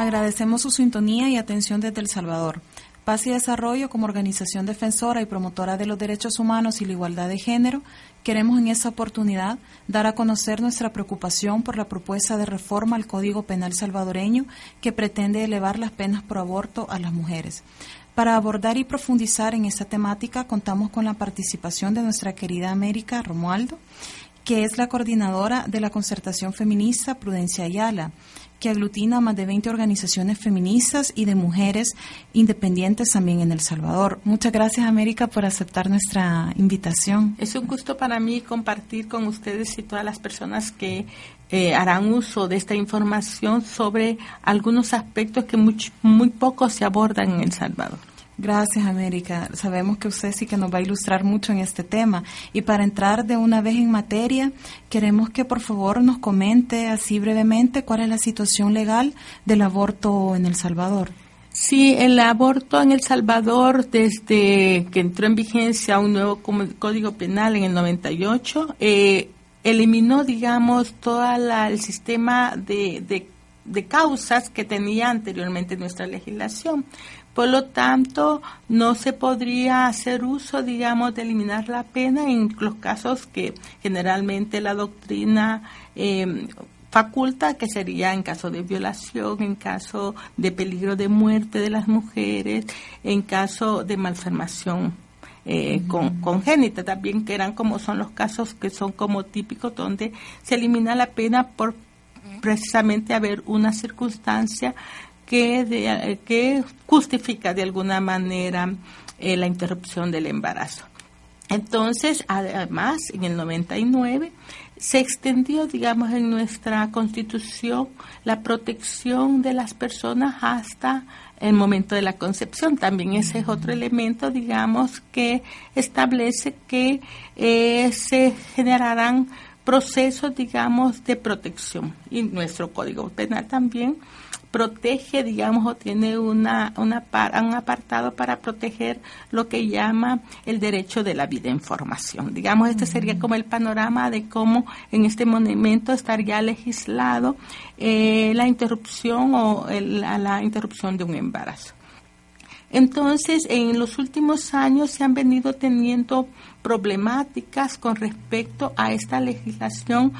Agradecemos su sintonía y atención desde El Salvador. Paz y Desarrollo, como organización defensora y promotora de los derechos humanos y la igualdad de género, queremos en esta oportunidad dar a conocer nuestra preocupación por la propuesta de reforma al Código Penal salvadoreño que pretende elevar las penas por aborto a las mujeres. Para abordar y profundizar en esta temática, contamos con la participación de nuestra querida América Romualdo, que es la coordinadora de la concertación feminista Prudencia Ayala que aglutina a más de 20 organizaciones feministas y de mujeres independientes también en El Salvador. Muchas gracias, América, por aceptar nuestra invitación. Es un gusto para mí compartir con ustedes y todas las personas que eh, harán uso de esta información sobre algunos aspectos que muy, muy poco se abordan en El Salvador. Gracias, América. Sabemos que usted sí que nos va a ilustrar mucho en este tema. Y para entrar de una vez en materia, queremos que por favor nos comente así brevemente cuál es la situación legal del aborto en El Salvador. Sí, el aborto en El Salvador, desde que entró en vigencia un nuevo código penal en el 98, eh, eliminó, digamos, todo el sistema de, de causas que tenía anteriormente nuestra legislación. Por lo tanto, no se podría hacer uso, digamos, de eliminar la pena en los casos que generalmente la doctrina eh, faculta, que sería en caso de violación, en caso de peligro de muerte de las mujeres, en caso de malformación eh, congénita. También, que eran como son los casos que son como típicos donde se elimina la pena por precisamente haber una circunstancia que, justifica de alguna manera eh, la interrupción del embarazo. Entonces, además, en el 99 se extendió, digamos, en nuestra constitución la protección de las personas hasta el momento de la concepción. También ese es otro elemento, digamos, que establece que eh, se generarán procesos, digamos, de protección. Y nuestro Código Penal también protege, digamos, o tiene una, una un apartado para proteger lo que llama el derecho de la vida en formación. Digamos, este sería como el panorama de cómo en este momento estaría legislado eh, la interrupción o la interrupción de un embarazo. Entonces, en los últimos años se han venido teniendo problemáticas con respecto a esta legislación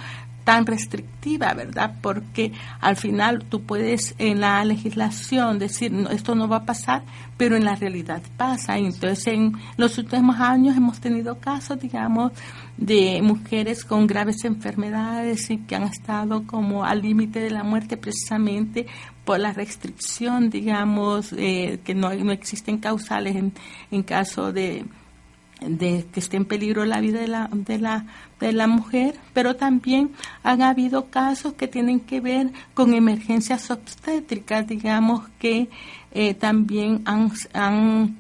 tan restrictiva, ¿verdad? Porque al final tú puedes en la legislación decir, esto no va a pasar, pero en la realidad pasa. Entonces, en los últimos años hemos tenido casos, digamos, de mujeres con graves enfermedades y que han estado como al límite de la muerte precisamente por la restricción, digamos, eh, que no, no existen causales en, en caso de de que esté en peligro la vida de la, de la, de la mujer, pero también han habido casos que tienen que ver con emergencias obstétricas, digamos que eh, también han, han,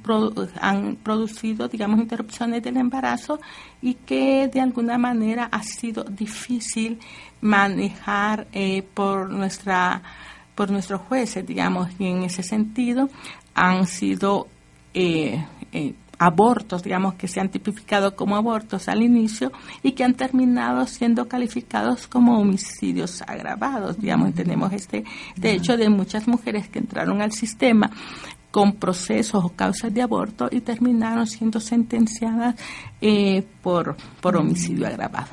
han producido, digamos, interrupciones del embarazo y que de alguna manera ha sido difícil manejar eh, por nuestra por nuestros jueces, digamos, y en ese sentido han sido eh, eh abortos, digamos, que se han tipificado como abortos al inicio y que han terminado siendo calificados como homicidios agravados, digamos, tenemos este, de hecho, de muchas mujeres que entraron al sistema con procesos o causas de aborto y terminaron siendo sentenciadas eh, por, por homicidio agravado.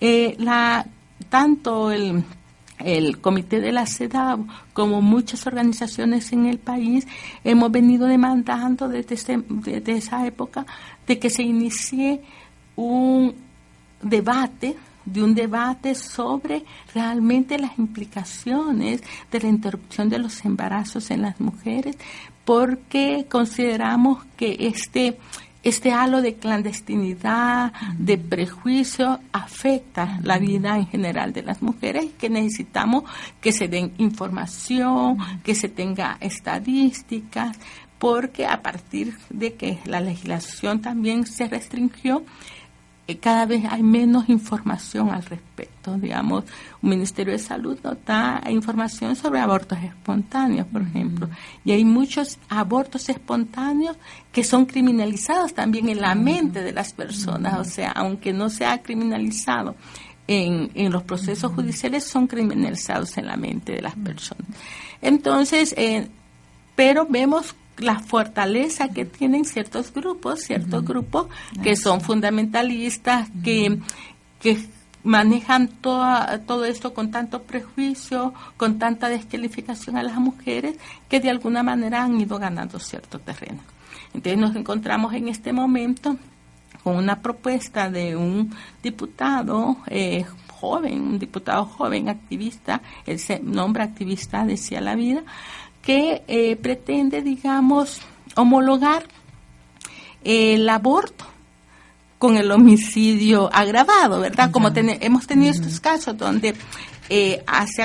Eh, la, tanto el el Comité de la CEDAW, como muchas organizaciones en el país, hemos venido demandando desde, desde esa época de que se inicie un debate de un debate sobre realmente las implicaciones de la interrupción de los embarazos en las mujeres, porque consideramos que este este halo de clandestinidad, de prejuicio, afecta la vida en general de las mujeres y que necesitamos que se den información, que se tenga estadísticas, porque a partir de que la legislación también se restringió, cada vez hay menos información al respecto. Digamos, un Ministerio de Salud no da información sobre abortos espontáneos, por ejemplo. Y hay muchos abortos espontáneos que son criminalizados también en la mente de las personas. O sea, aunque no se ha criminalizado en, en los procesos judiciales, son criminalizados en la mente de las personas. Entonces, eh, pero vemos la fortaleza que tienen ciertos grupos, ciertos grupos que son fundamentalistas, que, que manejan toda, todo esto con tanto prejuicio, con tanta descalificación a las mujeres, que de alguna manera han ido ganando cierto terreno. Entonces nos encontramos en este momento con una propuesta de un diputado eh, joven, un diputado joven activista, él se nombra activista decía la vida, que eh, pretende, digamos, homologar el aborto con el homicidio agravado, ¿verdad? Como hemos tenido estos casos donde eh, se,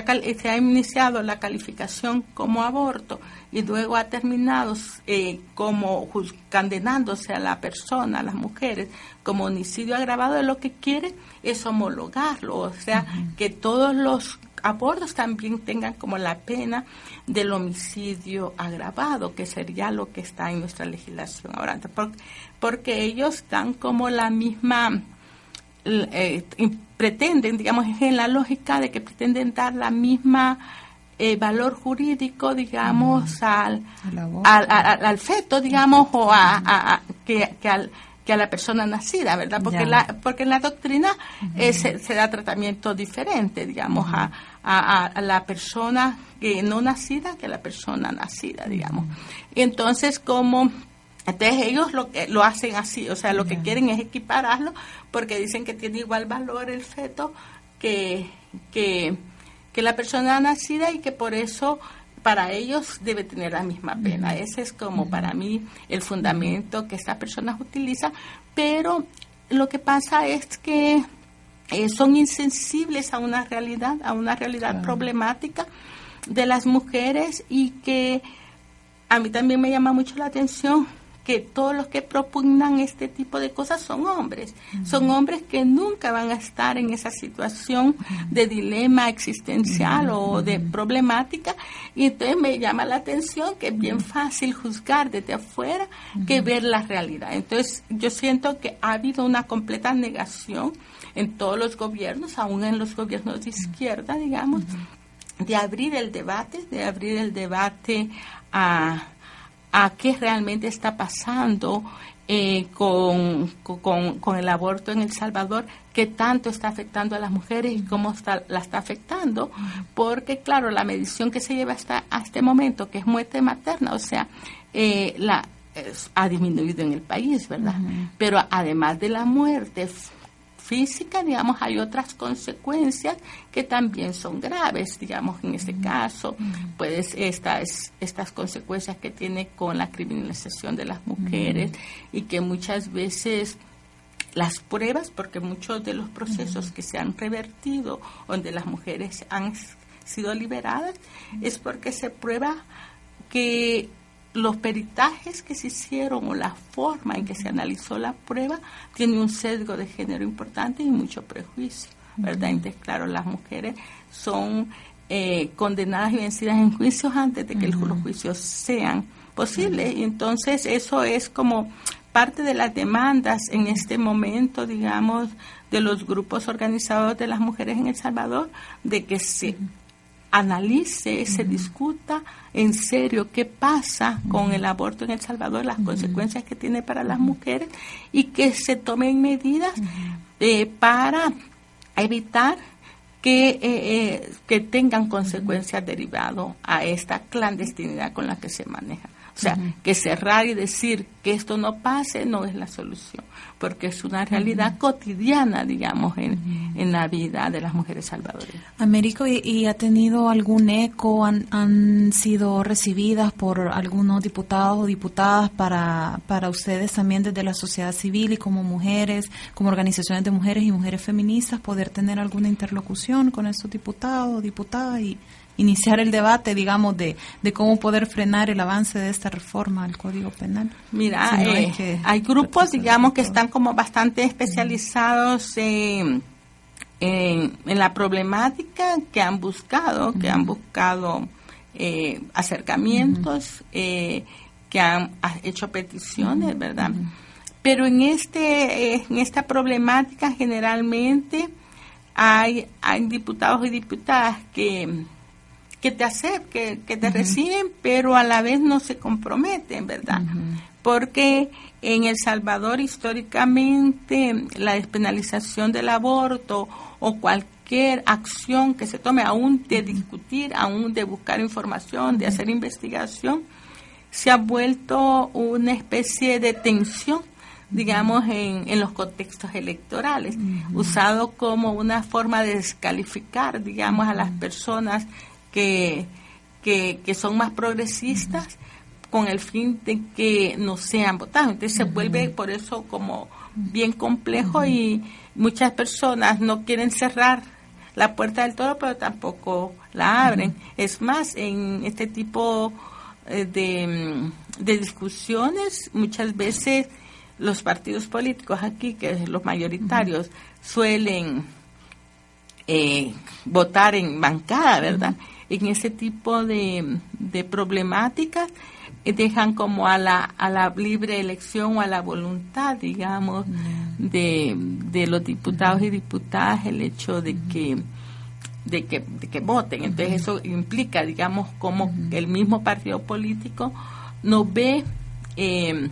ha, iniciado la calificación como aborto y luego ha terminado eh, como condenándose a la persona, a las mujeres, como homicidio agravado, lo que quiere es homologarlo, o sea, que todos los abortos también tengan como la pena del homicidio agravado, que sería lo que está en nuestra legislación ahora, porque, ellos dan como la misma, eh, pretenden, digamos, en la lógica de que pretenden dar la misma eh, valor jurídico, digamos, al, al, feto, digamos, o a, que, que al que a la persona nacida, ¿verdad? Porque, la, porque en la doctrina eh, se, da tratamiento diferente, digamos, a, a, la persona que no nacida que a la persona nacida, digamos. Y entonces, como entonces ellos lo, lo hacen así, o sea, lo que quieren es equipararlo porque dicen que tiene igual valor el feto que, que, que la persona nacida y que por eso para ellos debe tener la misma pena. Ese es como para mí el fundamento que estas personas utilizan, pero lo que pasa es que eh, son insensibles a una realidad, a una realidad problemática de las mujeres y que a mí también me llama mucho la atención que todos los que propugnan este tipo de cosas son hombres. Son hombres que nunca van a estar en esa situación de dilema existencial o de problemática. Y entonces me llama la atención que es bien fácil juzgar desde afuera que ver la realidad. Entonces yo siento que ha habido una completa negación en todos los gobiernos, aún en los gobiernos de izquierda, digamos, de abrir el debate, de abrir el debate a a qué realmente está pasando eh, con, con, el aborto en El Salvador, qué tanto está afectando a las mujeres y cómo está, la está afectando, porque claro, la medición que se lleva hasta este momento, que es muerte materna, o sea, eh, la, ha disminuido en el país, ¿verdad? Pero además de la muerte física, digamos, hay otras consecuencias que también son graves, digamos, en este caso, pues estas, estas consecuencias que tiene con la criminalización de las mujeres y que muchas veces las pruebas, porque muchos de los procesos que se han revertido, donde las mujeres han sido liberadas, es porque se prueba que los peritajes que se hicieron o la forma en que se analizó la prueba tiene un sesgo de género importante y mucho prejuicio, ¿verdad? Entonces, claro, las mujeres son eh, condenadas y vencidas en juicios antes de que los juicios sean posibles. Y entonces eso es como parte de las demandas en este momento, digamos, de los grupos organizados de las mujeres en El Salvador, de que se analice, se discuta en serio qué pasa con el aborto en El Salvador, las consecuencias que tiene para las mujeres y que se tomen medidas eh, para evitar que, eh, eh, que tengan consecuencias derivadas a esta clandestinidad con la que se maneja. O O sea, que cerrar y decir que esto no pase no es la solución, porque es una realidad cotidiana, digamos, en, en, la vida de las mujeres salvadoreñas. Américo, ¿y, ha tenido algún eco? Han, ¿Han, sido recibidas por algunos diputados o diputadas para, para ustedes también desde la sociedad civil y como mujeres, como organizaciones de mujeres y mujeres feministas, poder tener alguna interlocución con estos diputados, diputadas y iniciar el debate, digamos, de, de cómo poder frenar el avance de esta reforma al Código Penal. Mira, eh, hay, grupos, digamos, que están como bastante especializados en, en, la problemática que han buscado, que han buscado eh, acercamientos, eh, que han hecho peticiones, ¿verdad? Pero en este en esta problemática generalmente hay, hay diputados y diputadas que que te acepten, que, te reciben, pero a la vez no se comprometen, ¿verdad? Porque en El Salvador históricamente la despenalización del aborto o cualquier acción que se tome, aún de discutir, aún de buscar información, de hacer investigación, se ha vuelto una especie de tensión digamos, en, en los contextos electorales, usado como una forma de descalificar, digamos, a las personas que, que, son más progresistas con el fin de que no sean votados. Entonces se vuelve por eso como bien complejo y muchas personas no quieren cerrar la puerta del todo, pero tampoco la abren. Es más, en este tipo eh, de, de discusiones, muchas veces los partidos políticos aquí, que los mayoritarios, suelen eh, votar en bancada, ¿verdad? En ese tipo de, de problemáticas eh, dejan como a la, a la libre elección o a la voluntad, digamos, de, de los diputados y diputadas el hecho de que de que, de que voten. Entonces eso implica, digamos, como el mismo partido político no ve eh,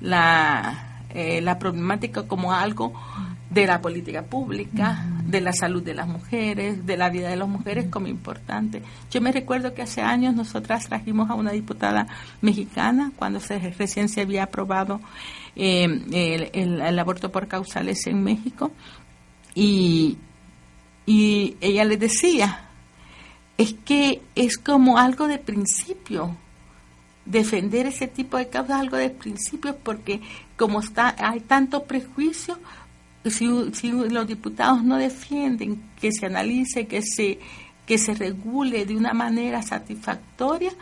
la, eh, la problemática como algo de la política pública, de la salud de las mujeres, de la vida de las mujeres como importante. Yo me recuerdo que hace años nosotras trajimos a una diputada mexicana cuando se, recién se había aprobado eh, el, aborto por causales en México y, y ella le decía, es que es como algo de principio defender ese tipo de causas algo de principio porque como está hay tanto prejuicio si, los diputados no defienden que se analice, que se, que se regule de una manera satisfactoria,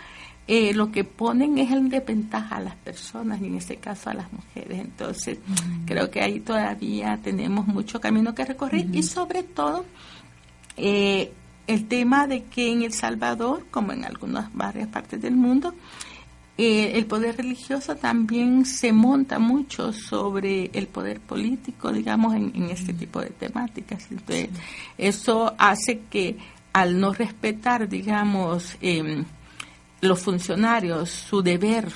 eh, lo que ponen es en desventaja a las personas y en este caso a las mujeres. Entonces, creo que ahí todavía tenemos mucho camino que recorrer y sobre todo eh, el tema de que en El Salvador, como en algunas varias partes del mundo, eh, el poder religioso también se monta mucho sobre el poder político, digamos, en, este tipo de temáticas. Entonces, eso hace que al no respetar, digamos, em, los funcionarios, su deber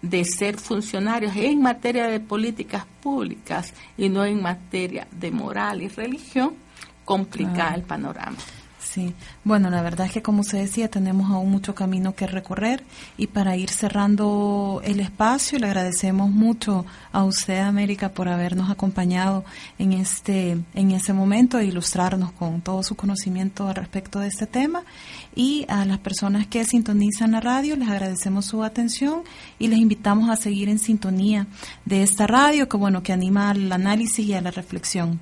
de ser funcionarios en materia de políticas públicas y no en materia de moral y religión, complica el panorama. Sí, bueno, la verdad es que como se decía, tenemos aún mucho camino que recorrer y para ir cerrando el espacio, le agradecemos mucho a usted, América, por habernos acompañado en este, en ese momento e ilustrarnos con todo su conocimiento al respecto de este tema. Y a las personas que sintonizan la radio, les agradecemos su atención y les invitamos a seguir en sintonía de esta radio que, bueno, que anima al análisis y a la reflexión.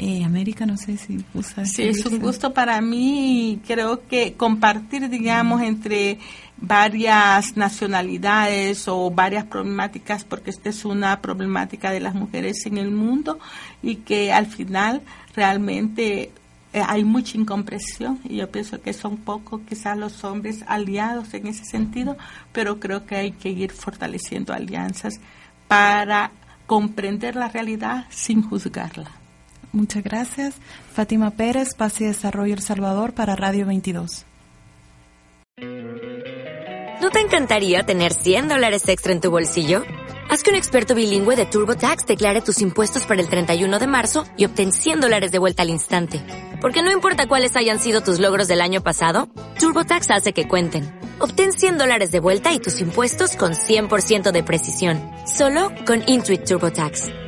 Eh, América, no sé si usa. Sí, es un gusto para mí creo que compartir, digamos, entre varias nacionalidades o varias problemáticas, porque esta es una problemática de las mujeres en el mundo y que al final realmente eh, hay mucha incompresión y yo pienso que son pocos quizás los hombres aliados en ese sentido, pero creo que hay que ir fortaleciendo alianzas para comprender la realidad sin juzgarla. Muchas gracias. Fátima Pérez, Paz y Desarrollo El Salvador para Radio 22. ¿No te encantaría tener 100 dólares extra en tu bolsillo? Haz que un experto bilingüe de TurboTax declare tus impuestos para el 31 de marzo y obtén 100 dólares de vuelta al instante. Porque no importa cuáles hayan sido tus logros del año pasado, TurboTax hace que cuenten Obtén 100 dólares de vuelta y tus impuestos con 100% de precisión. Solo con Intuit TurboTax.